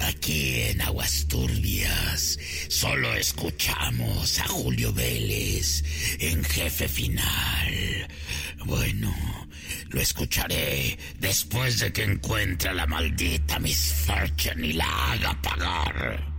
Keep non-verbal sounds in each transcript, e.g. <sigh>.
Aquí en Aguas Turbias solo escuchamos a Julio Vélez en jefe final. Bueno, lo escucharé después de que encuentre a la maldita Miss Fortune y la haga pagar.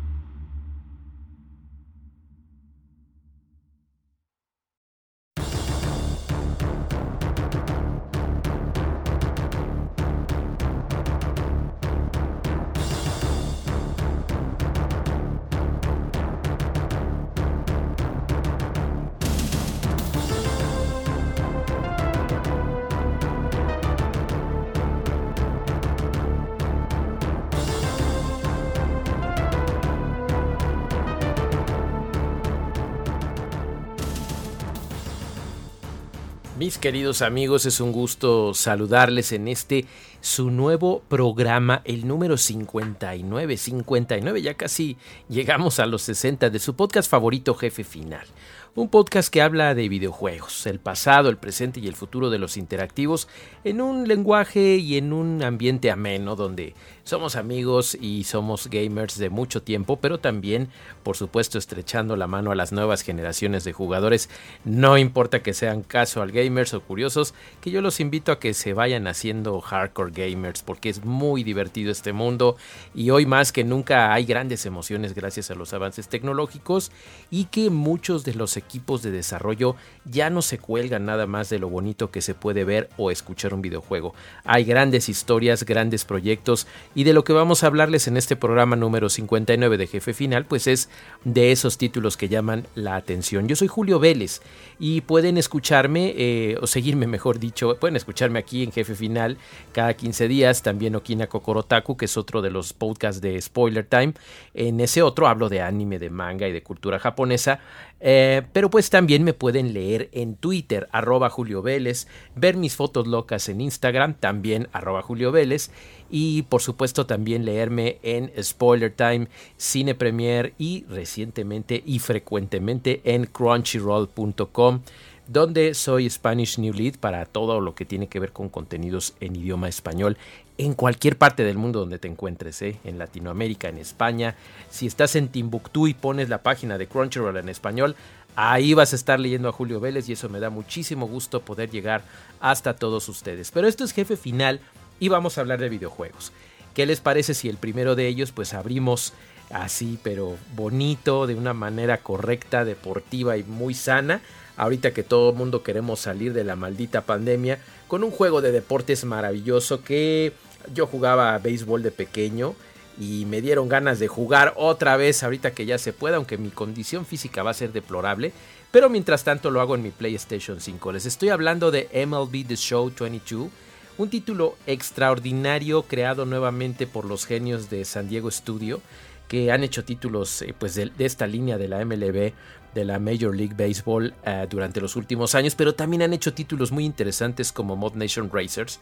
Mis queridos amigos, es un gusto saludarles en este su nuevo programa, el número 59, 59, ya casi llegamos a los 60 de su podcast favorito Jefe Final. Un podcast que habla de videojuegos, el pasado, el presente y el futuro de los interactivos en un lenguaje y en un ambiente ameno donde somos amigos y somos gamers de mucho tiempo, pero también, por supuesto, estrechando la mano a las nuevas generaciones de jugadores. No importa que sean casual gamers o curiosos, que yo los invito a que se vayan haciendo hardcore gamers porque es muy divertido este mundo y hoy más que nunca hay grandes emociones gracias a los avances tecnológicos y que muchos de los equipos de desarrollo ya no se cuelgan nada más de lo bonito que se puede ver o escuchar un videojuego. Hay grandes historias, grandes proyectos y de lo que vamos a hablarles en este programa número 59 de Jefe Final, pues es de esos títulos que llaman la atención. Yo soy Julio Vélez y pueden escucharme eh, o seguirme mejor dicho, pueden escucharme aquí en Jefe Final cada 15 días, también Okina Kokorotaku, que es otro de los podcasts de Spoiler Time. En ese otro hablo de anime, de manga y de cultura japonesa. Eh, pero pues también me pueden leer en Twitter, arroba Julio Vélez, ver mis fotos locas en Instagram, también arroba Julio Vélez, y por supuesto también leerme en Spoiler Time, Cine Premier y recientemente y frecuentemente en crunchyroll.com donde soy Spanish New Lead para todo lo que tiene que ver con contenidos en idioma español en cualquier parte del mundo donde te encuentres, ¿eh? en Latinoamérica, en España. Si estás en Timbuktu y pones la página de Crunchyroll en español, ahí vas a estar leyendo a Julio Vélez y eso me da muchísimo gusto poder llegar hasta todos ustedes. Pero esto es jefe final y vamos a hablar de videojuegos. ¿Qué les parece si el primero de ellos pues abrimos así pero bonito, de una manera correcta, deportiva y muy sana? Ahorita que todo el mundo queremos salir de la maldita pandemia con un juego de deportes maravilloso que yo jugaba a béisbol de pequeño y me dieron ganas de jugar otra vez ahorita que ya se pueda, aunque mi condición física va a ser deplorable. Pero mientras tanto lo hago en mi PlayStation 5. Les estoy hablando de MLB The Show 22, un título extraordinario creado nuevamente por los genios de San Diego Studio, que han hecho títulos eh, pues de, esta línea de la MLB, de la Major League Baseball eh, durante los últimos años, pero también han hecho títulos muy interesantes como Mod Nation Racers.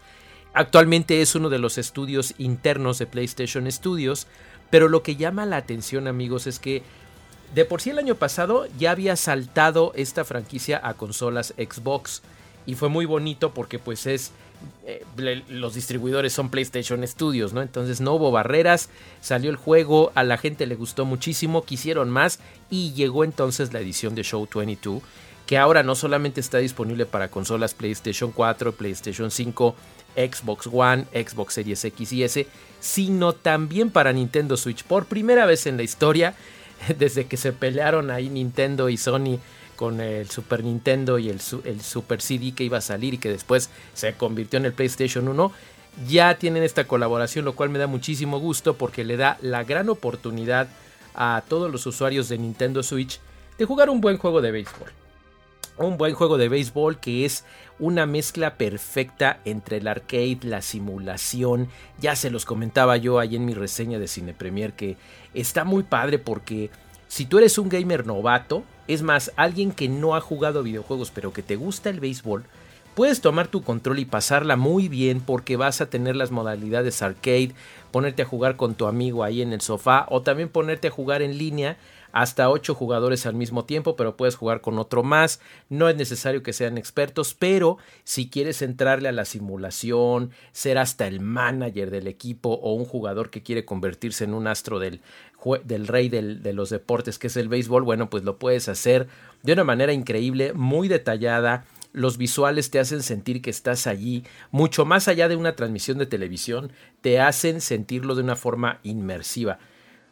Actualmente es uno de los estudios internos de PlayStation Studios, pero lo que llama la atención amigos es que de por sí el año pasado ya había saltado esta franquicia a consolas Xbox y fue muy bonito porque pues es eh, los distribuidores son PlayStation Studios, ¿no? Entonces no hubo barreras, salió el juego, a la gente le gustó muchísimo, quisieron más y llegó entonces la edición de Show 22 que ahora no solamente está disponible para consolas PlayStation 4, PlayStation 5, Xbox One, Xbox Series X y S, sino también para Nintendo Switch. Por primera vez en la historia, <laughs> desde que se pelearon ahí Nintendo y Sony con el Super Nintendo y el, Super CD que iba a salir y que después se convirtió en el PlayStation 1, ya tienen esta colaboración, lo cual me da muchísimo gusto porque le da la gran oportunidad a todos los usuarios de Nintendo Switch de jugar un buen juego de béisbol un buen juego de béisbol que es una mezcla perfecta entre el arcade, la simulación. Ya se los comentaba yo ahí en mi reseña de Cine Premier que está muy padre porque si tú eres un gamer novato, es más, alguien que no ha jugado videojuegos pero que te gusta el béisbol, puedes tomar tu control y pasarla muy bien porque vas a tener las modalidades arcade, ponerte a jugar con tu amigo ahí en el sofá o también ponerte a jugar en línea hasta 8 jugadores al mismo tiempo, pero puedes jugar con otro más. No es necesario que sean expertos, pero si quieres entrarle a la simulación, ser hasta el manager del equipo o un jugador que quiere convertirse en un astro del, del rey de los deportes que es el béisbol, bueno, pues lo puedes hacer de una manera increíble, muy detallada los visuales te hacen sentir que estás allí, mucho más allá de una transmisión de televisión, te hacen sentirlo de una forma inmersiva.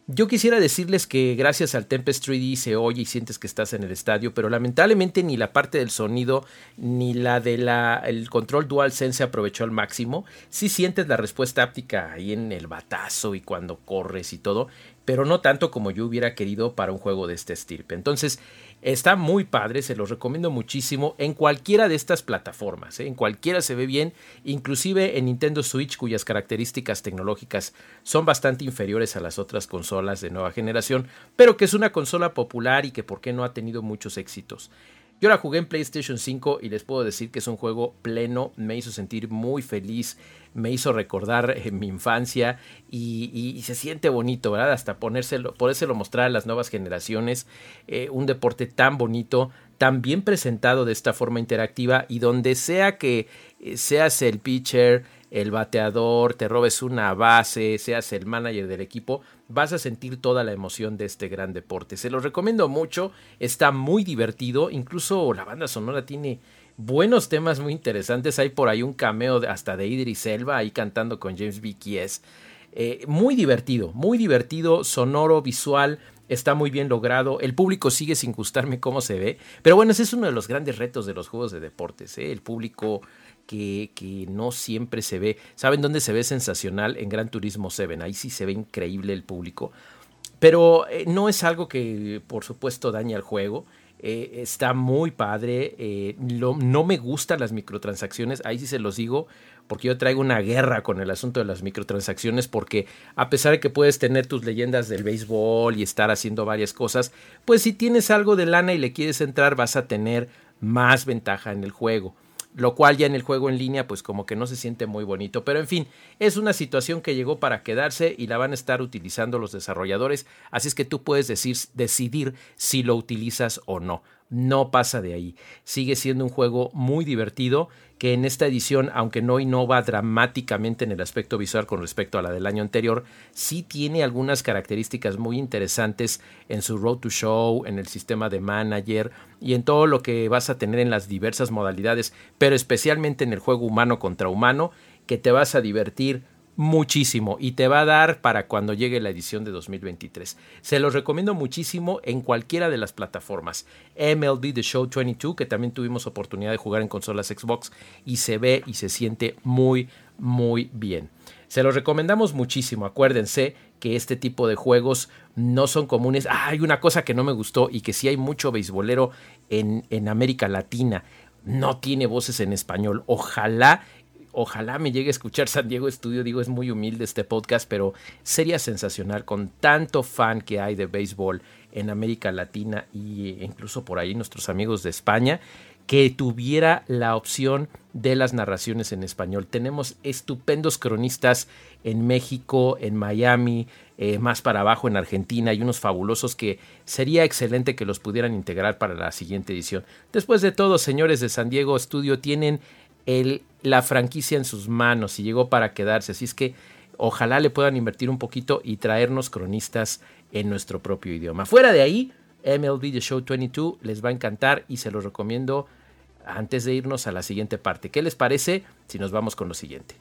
Yo quisiera decirles que gracias al Tempest 3D se oye y sientes que estás en el estadio, pero lamentablemente ni la parte del sonido ni la del el control DualSense se aprovechó al máximo. Sí sientes la respuesta áptica ahí en el batazo y cuando corres y todo, pero no tanto como yo hubiera querido para un juego de este estirpe. Entonces, Está muy padre, se los recomiendo muchísimo en cualquiera de estas plataformas, ¿eh? en cualquiera se ve bien, inclusive en Nintendo Switch cuyas características tecnológicas son bastante inferiores a las otras consolas de nueva generación, pero que es una consola popular y que por qué no ha tenido muchos éxitos. Yo la jugué en PlayStation 5 y les puedo decir que es un juego pleno, me hizo sentir muy feliz, me hizo recordar eh, mi infancia y, se siente bonito, ¿verdad? Hasta ponérselo, podérselo mostrar a las nuevas generaciones, eh, un deporte tan bonito, tan bien presentado de esta forma interactiva y donde sea que eh, seas el pitcher, el bateador, te robes una base, seas el manager del equipo, vas a sentir toda la emoción de este gran deporte. Se los recomiendo mucho, está muy divertido, incluso la banda sonora tiene buenos temas muy interesantes. Hay por ahí un cameo hasta de Idris Elba ahí cantando con James B. Eh, muy divertido, muy divertido, sonoro, visual, está muy bien logrado. El público sigue sin gustarme cómo se ve, pero bueno, ese es uno de los grandes retos de los juegos de deportes. ¿eh? El público que, no siempre se ve. ¿Saben dónde se ve sensacional? En Gran Turismo 7. Ahí sí se ve increíble el público. Pero eh, no es algo que, por supuesto, daña al juego. Eh, está muy padre. Eh, no me gustan las microtransacciones. Ahí sí se los digo. Porque yo traigo una guerra con el asunto de las microtransacciones. Porque a pesar de que puedes tener tus leyendas del béisbol y estar haciendo varias cosas, pues si tienes algo de lana y le quieres entrar, vas a tener más ventaja en el juego lo cual ya en el juego en línea pues como que no se siente muy bonito, pero en fin, es una situación que llegó para quedarse y la van a estar utilizando los desarrolladores, así es que tú puedes decidir si lo utilizas o no no pasa de ahí. Sigue siendo un juego muy divertido que en esta edición, aunque no innova dramáticamente en el aspecto visual con respecto a la del año anterior, sí tiene algunas características muy interesantes en su Road to Show, en el sistema de manager y en todo lo que vas a tener en las diversas modalidades, pero especialmente en el juego humano contra humano, que te vas a divertir muchísimo y te va a dar para cuando llegue la edición de 2023. Se los recomiendo muchísimo en cualquiera de las plataformas. MLB The Show 22, que también tuvimos oportunidad de jugar en consolas Xbox y se ve y se siente muy, muy bien. Se los recomendamos muchísimo. Acuérdense que este tipo de juegos no son comunes. Ah, hay una cosa que no me gustó y que sí hay mucho beisbolero en, en América Latina. No tiene voces en español. Ojalá Ojalá me llegue a escuchar San Diego Estudio. Digo, es muy humilde este podcast, pero sería sensacional con tanto fan que hay de béisbol en América Latina e incluso por ahí nuestros amigos de España que tuviera la opción de las narraciones en español. Tenemos estupendos cronistas en México, en Miami, eh, más para abajo en Argentina y unos fabulosos que sería excelente que los pudieran integrar para la siguiente edición. Después de todo, señores de San Diego Studio tienen la franquicia en sus manos y llegó para quedarse. Así es que ojalá le puedan invertir un poquito y traernos cronistas en nuestro propio idioma. Fuera de ahí, MLB The Show 22 les va a encantar y se los recomiendo antes de irnos a la siguiente parte. ¿Qué les parece si nos vamos con lo siguiente?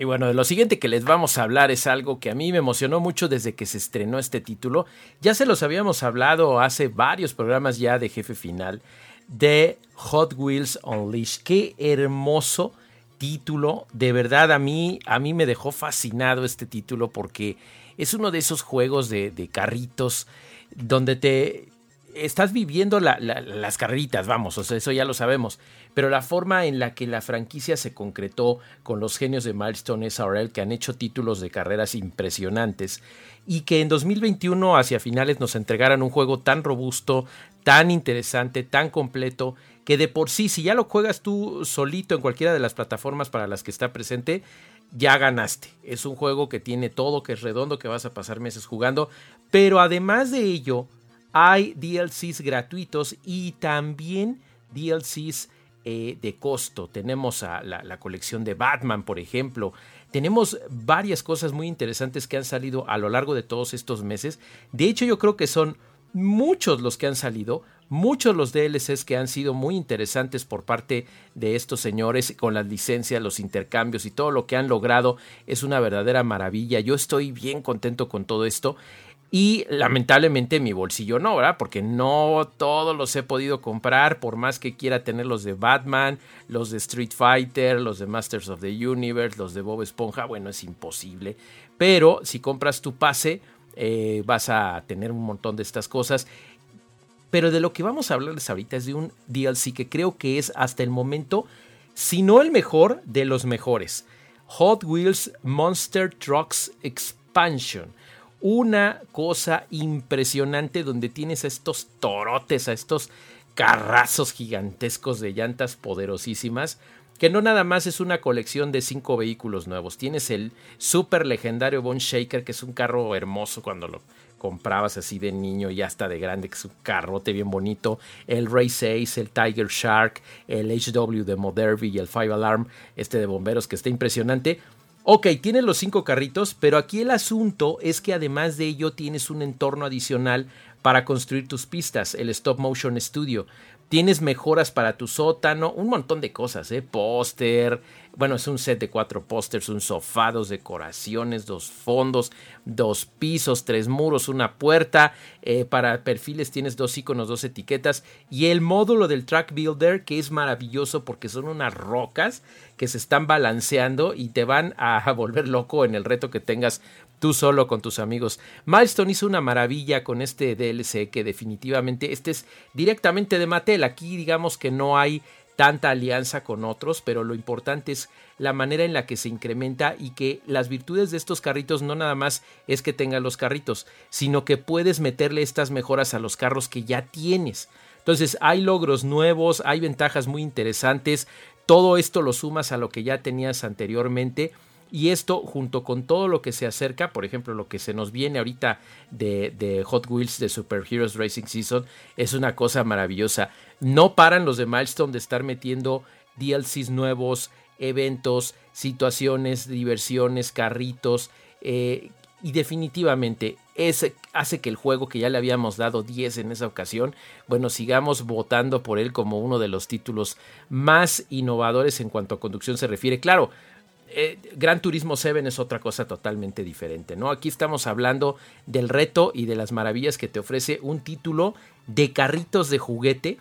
Y bueno, lo siguiente que les vamos a hablar es algo que a mí me emocionó mucho desde que se estrenó este título. Ya se los habíamos hablado hace varios programas ya de jefe final de Hot Wheels Unleashed. Qué hermoso título. De verdad a mí, a mí me dejó fascinado este título porque es uno de esos juegos de, de carritos donde te estás viviendo las carreritas, vamos, o sea, eso ya lo sabemos, pero la forma en la que la franquicia se concretó con los genios de Milestone SRL que han hecho títulos de carreras impresionantes y que en 2021 hacia finales nos entregaran un juego tan robusto, tan interesante, tan completo, que de por sí, si ya lo juegas tú solito en cualquiera de las plataformas para las que está presente, ya ganaste. Es un juego que tiene todo, que es redondo, que vas a pasar meses jugando. Pero además de ello, hay DLCs gratuitos y también DLCs eh, de costo. Tenemos a la, colección de Batman, por ejemplo. Tenemos varias cosas muy interesantes que han salido a lo largo de todos estos meses. De hecho, yo creo que son muchos los que han salido, muchos los DLCs que han sido muy interesantes por parte de estos señores con las licencias, los intercambios y todo lo que han logrado es una verdadera maravilla. Yo estoy bien contento con todo esto. Y lamentablemente mi bolsillo no, ¿verdad? Porque no todos los he podido comprar, por más que quiera tener los de Batman, los de Street Fighter, los de Masters of the Universe, los de Bob Esponja, bueno, es imposible. Pero si compras tu pase, eh, vas a tener un montón de estas cosas. Pero de lo que vamos a hablarles ahorita es de un DLC que creo que es hasta el momento, si no el mejor, de los mejores. Hot Wheels Monster Trucks Expansion. Una cosa impresionante donde tienes a estos torotes, a estos carrazos gigantescos de llantas poderosísimas que no nada más es una colección de cinco vehículos nuevos. Tienes el super legendario Bone Shaker, que es un carro hermoso cuando lo comprabas así de niño y hasta de grande, que es un carrote bien bonito. El Race Ace, el Tiger Shark, el HW de Moderby y el Five Alarm, este de bomberos que está impresionante. Ok, tienes los cinco carritos, pero aquí el asunto es que además de ello tienes un entorno adicional para construir tus pistas, el Stop Motion Studio. Tienes mejoras para tu sótano, un montón de cosas, ¿eh? Póster, bueno, es un set de cuatro pósters, un sofá, dos decoraciones, dos fondos, dos pisos, tres muros, una puerta. Eh, para perfiles tienes dos iconos, dos etiquetas. Y el módulo del Track Builder, que es maravilloso porque son unas rocas que se están balanceando y te van a volver loco en el reto que tengas tú solo con tus amigos. Milestone hizo una maravilla con este DLC que definitivamente este es directamente de Mattel. Aquí digamos que no hay tanta alianza con otros, pero lo importante es la manera en la que se incrementa y que las virtudes de estos carritos no nada más es que tengan los carritos, sino que puedes meterle estas mejoras a los carros que ya tienes. Entonces hay logros nuevos, hay ventajas muy interesantes, todo esto lo sumas a lo que ya tenías anteriormente y esto junto con todo lo que se acerca, por ejemplo, lo que se nos viene ahorita de, Hot Wheels de Super Heroes Racing Season, es una cosa maravillosa. No paran los de Milestone de estar metiendo DLCs nuevos, eventos, situaciones, diversiones, carritos. Eh, y definitivamente ese hace que el juego que ya le habíamos dado 10 en esa ocasión, bueno, sigamos votando por él como uno de los títulos más innovadores en cuanto a conducción se refiere. Claro, eh, Gran Turismo 7 es otra cosa totalmente diferente, ¿no? Aquí estamos hablando del reto y de las maravillas que te ofrece un título de carritos de juguete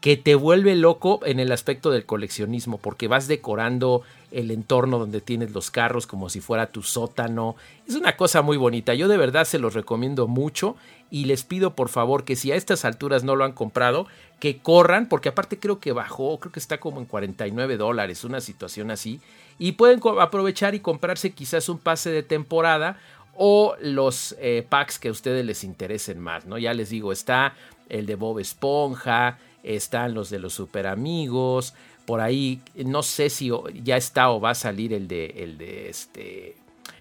que te vuelve loco en el aspecto del coleccionismo, porque vas decorando el entorno donde tienes los carros como si fuera tu sótano. Es una cosa muy bonita. Yo de verdad se los recomiendo mucho y les pido por favor que si a estas alturas no lo han comprado, que corran, porque aparte creo que bajó, creo que está como en 49 dólares, una situación así. Y pueden aprovechar y comprarse quizás un pase de temporada o los eh, packs que a ustedes les interesen más, ¿no? Ya les digo, está el de Bob Esponja, están los de los super amigos, por ahí no sé si ya está o va a salir el de el de este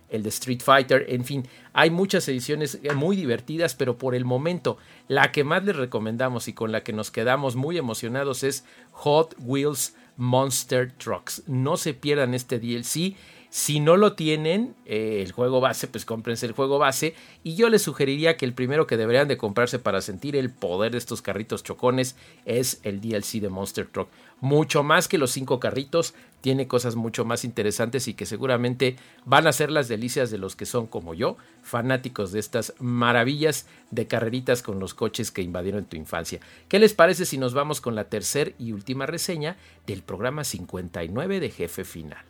el de Street Fighter, en fin, hay muchas ediciones muy divertidas, pero por el momento la que más les recomendamos y con la que nos quedamos muy emocionados es Hot Wheels Monster Trucks. No se pierdan este DLC si no lo tienen, eh, el juego base, pues cómprense el juego base. Y yo les sugeriría que el primero que deberían de comprarse para sentir el poder de estos carritos chocones es el DLC de Monster Truck. Mucho más que los cinco carritos, tiene cosas mucho más interesantes y que seguramente van a ser las delicias de los que son como yo, fanáticos de estas maravillas de carreritas con los coches que invadieron tu infancia. ¿Qué les parece si nos vamos con la tercera y última reseña del programa 59 de Jefe Final?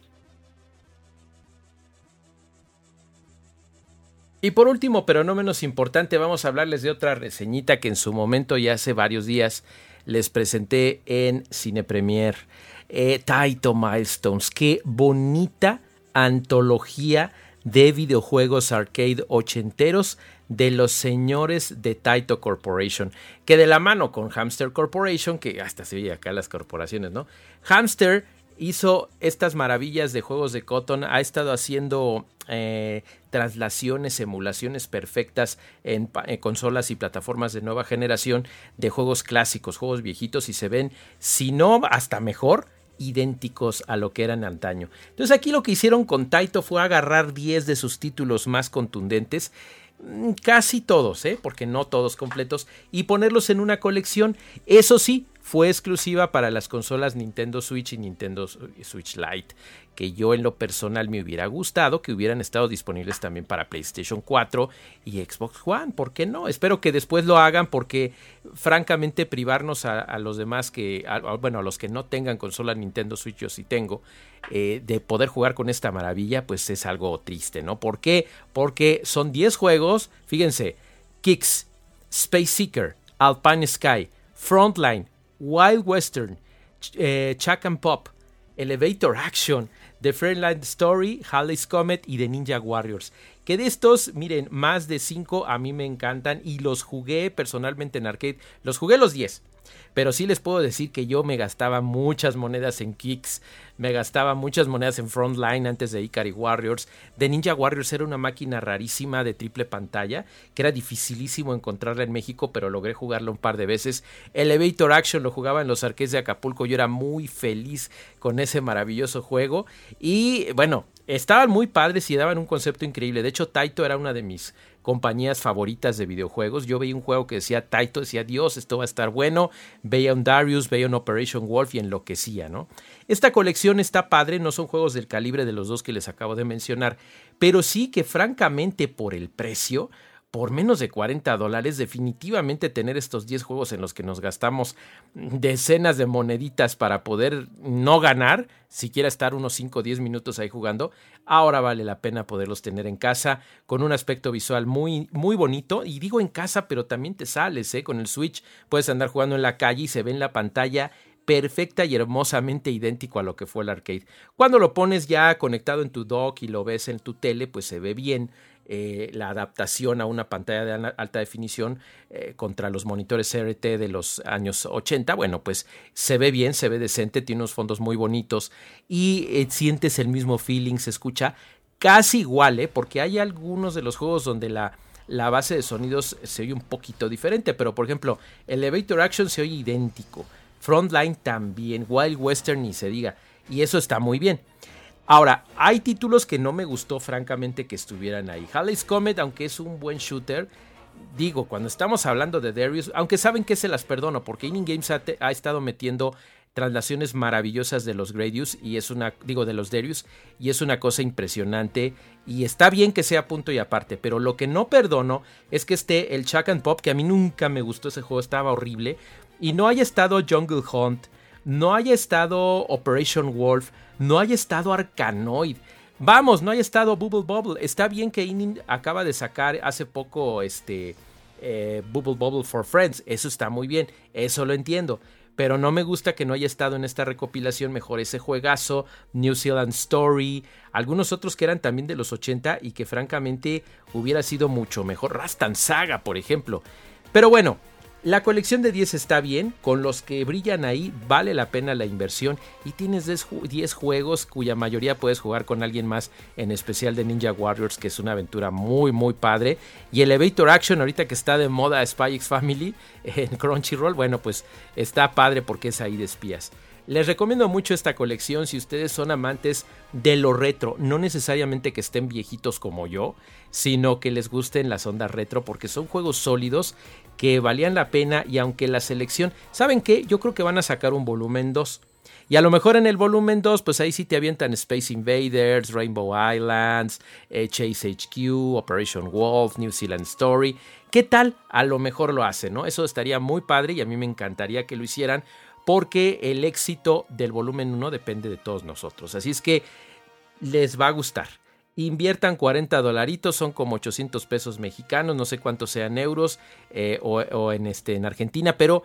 Y por último, pero no menos importante, vamos a hablarles de otra reseñita que en su momento ya hace varios días les presenté en Cine Premier. Eh, Taito Milestones, qué bonita antología de videojuegos arcade ochenteros de los señores de Taito Corporation, que de la mano con Hamster Corporation, que hasta se oye acá las corporaciones, ¿no? Hamster hizo estas maravillas de juegos de Cotton, ha estado haciendo eh, traslaciones, emulaciones perfectas en, consolas y plataformas de nueva generación de juegos clásicos, juegos viejitos y se ven, si no hasta mejor, idénticos a lo que eran antaño. Entonces aquí lo que hicieron con Taito fue agarrar 10 de sus títulos más contundentes mm, casi todos, ¿eh? porque no todos completos, y ponerlos en una colección. Eso sí, fue exclusiva para las consolas Nintendo Switch y Nintendo Switch Lite, que yo en lo personal me hubiera gustado que hubieran estado disponibles también para PlayStation 4 y Xbox One. ¿Por qué no? Espero que después lo hagan porque francamente privarnos a, los demás que, bueno, a los que no tengan consola Nintendo Switch, yo sí tengo, eh, de poder jugar con esta maravilla, pues es algo triste, ¿no? ¿Por qué? Porque son 10 juegos, fíjense, Kicks, Space Seeker, Alpine Sky, Frontline, Wild Western, eh, Chuck and Pop, Elevator Action, The Friendline Story, Halley's Comet y The Ninja Warriors. Que de estos, miren, más de 5 a mí me encantan y los jugué personalmente en arcade. Los jugué los 10. Pero sí les puedo decir que yo me gastaba muchas monedas en Kicks, me gastaba muchas monedas en Frontline antes de Ikari Warriors. De Ninja Warriors era una máquina rarísima de triple pantalla, que era dificilísimo encontrarla en México, pero logré jugarla un par de veces. Elevator Action lo jugaba en los arcades de Acapulco, yo era muy feliz con ese maravilloso juego. Y bueno, estaban muy padres y daban un concepto increíble. De hecho, Taito era una de mis compañías favoritas de videojuegos. Yo veía un juego que decía Taito, decía Dios, esto va a estar bueno. Veía un Darius, veía un Operation Wolf y enloquecía, ¿no? Esta colección está padre, no son juegos del calibre de los dos que les acabo de mencionar, pero sí que francamente por el precio, por menos de 40 dólares, definitivamente tener estos 10 juegos en los que nos gastamos decenas de moneditas para poder no ganar, siquiera estar unos 5 o 10 minutos ahí jugando, ahora vale la pena poderlos tener en casa con un aspecto visual muy, muy bonito. Y digo en casa, pero también te sales, ¿eh? Con el Switch puedes andar jugando en la calle y se ve en la pantalla perfecta y hermosamente idéntico a lo que fue el arcade. Cuando lo pones ya conectado en tu dock y lo ves en tu tele, pues se ve bien. Eh, la adaptación a una pantalla de alta definición eh, contra los monitores CRT de los años 80, bueno, pues se ve bien, se ve decente, tiene unos fondos muy bonitos y eh, sientes el mismo feeling, se escucha casi igual, porque hay algunos de los juegos donde la, la base de sonidos se oye un poquito diferente, pero por ejemplo, Elevator Action se oye idéntico, Frontline también, Wild Western ni se diga, y eso está muy bien. Ahora, hay títulos que no me gustó francamente que estuvieran ahí. Halley's Comet, aunque es un buen shooter, digo, cuando estamos hablando de Darius, aunque saben que se las perdono, porque Inning Games ha, estado metiendo traslaciones maravillosas de los Gradius y es una, digo, de los Darius, y es una cosa impresionante. Y está bien que sea punto y aparte, pero lo que no perdono es que esté el Chuck and Pop, que a mí nunca me gustó ese juego, estaba horrible, y no haya estado Jungle Hunt, no haya estado Operation Wolf, no haya estado Arcanoid. Vamos, no haya estado Bubble Bubble. Está bien que Inin acaba de sacar hace poco este eh, Bubble Bubble for Friends. Eso está muy bien. Eso lo entiendo. Pero no me gusta que no haya estado en esta recopilación mejor ese juegazo, New Zealand Story, algunos otros que eran también de los 80 y que francamente hubiera sido mucho mejor. Rastan Saga, por ejemplo. Pero bueno, la colección de 10 está bien, con los que brillan ahí vale la pena la inversión y tienes 10 juegos cuya mayoría puedes jugar con alguien más, en especial de Ninja Warriors, que es una aventura muy muy padre. Y Elevator Action, ahorita que está de moda Spy X Family <laughs> en Crunchyroll, bueno pues está padre porque es ahí de espías. Les recomiendo mucho esta colección si ustedes son amantes de lo retro, no necesariamente que estén viejitos como yo, sino que les gusten las ondas retro porque son juegos sólidos que valían la pena y aunque la selección, ¿saben qué? Yo creo que van a sacar un volumen 2. Y a lo mejor en el volumen 2, pues ahí sí te avientan Space Invaders, Rainbow Islands, eh, Chase HQ, Operation Wolf, New Zealand Story. ¿Qué tal? A lo mejor lo hacen, ¿no? Eso estaría muy padre y a mí me encantaría que lo hicieran porque el éxito del volumen 1 depende de todos nosotros. Así es que les va a gustar. Inviertan 40 dolaritos, son como 800 pesos mexicanos, no sé cuántos sean euros eh, o, en, este, en Argentina, pero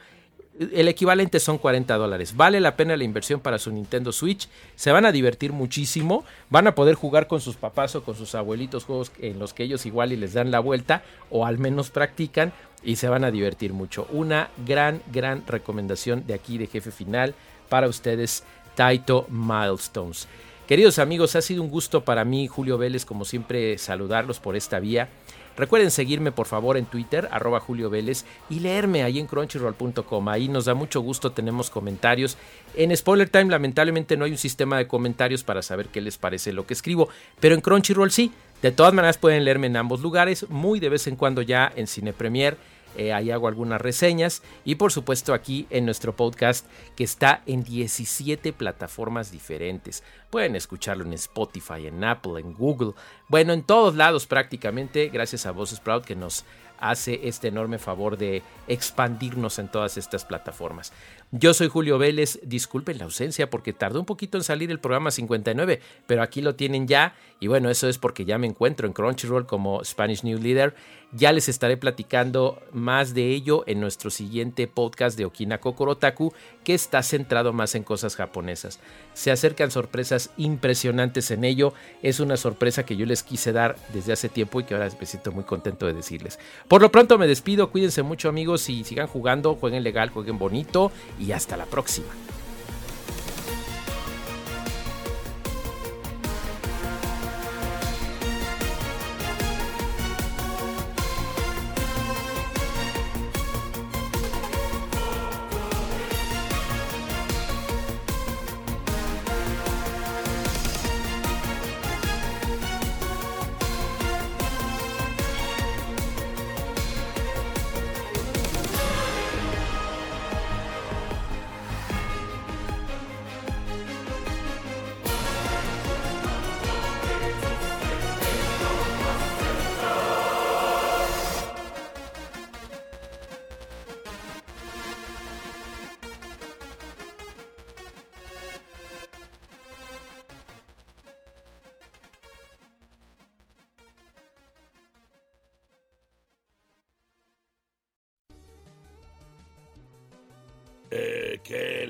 el equivalente son 40 dólares. Vale la pena la inversión para su Nintendo Switch. Se van a divertir muchísimo. Van a poder jugar con sus papás o con sus abuelitos juegos en los que ellos igual y les dan la vuelta o al menos practican y se van a divertir mucho. Una gran, gran recomendación de aquí de jefe final para ustedes Taito Milestones. Queridos amigos, ha sido un gusto para mí, Julio Vélez, como siempre, saludarlos por esta vía. Recuerden seguirme por favor en Twitter, arroba Julio Vélez, y leerme ahí en crunchyroll.com. Ahí nos da mucho gusto, tenemos comentarios. En Spoiler Time lamentablemente no hay un sistema de comentarios para saber qué les parece lo que escribo, pero en Crunchyroll sí. De todas maneras pueden leerme en ambos lugares, muy de vez en cuando ya en Cine Premier eh, ahí hago algunas reseñas y por supuesto aquí en nuestro podcast que está en 17 plataformas diferentes. Pueden escucharlo en Spotify, en Apple, en Google, bueno, en todos lados prácticamente, gracias a Voz Sprout que nos hace este enorme favor de expandirnos en todas estas plataformas. Yo soy Julio Vélez, disculpen la ausencia porque tardó un poquito en salir el programa 59, pero aquí lo tienen ya y bueno, eso es porque ya me encuentro en Crunchyroll como Spanish New Leader. Ya les estaré platicando más de ello en nuestro siguiente podcast de Okina Kokorotaku, que está centrado más en cosas japonesas. Se acercan sorpresas impresionantes en ello. Es una sorpresa que yo les quise dar desde hace tiempo y que ahora me siento muy contento de decirles. Por lo pronto me despido, cuídense mucho amigos y sigan jugando, jueguen legal, jueguen bonito y hasta la próxima.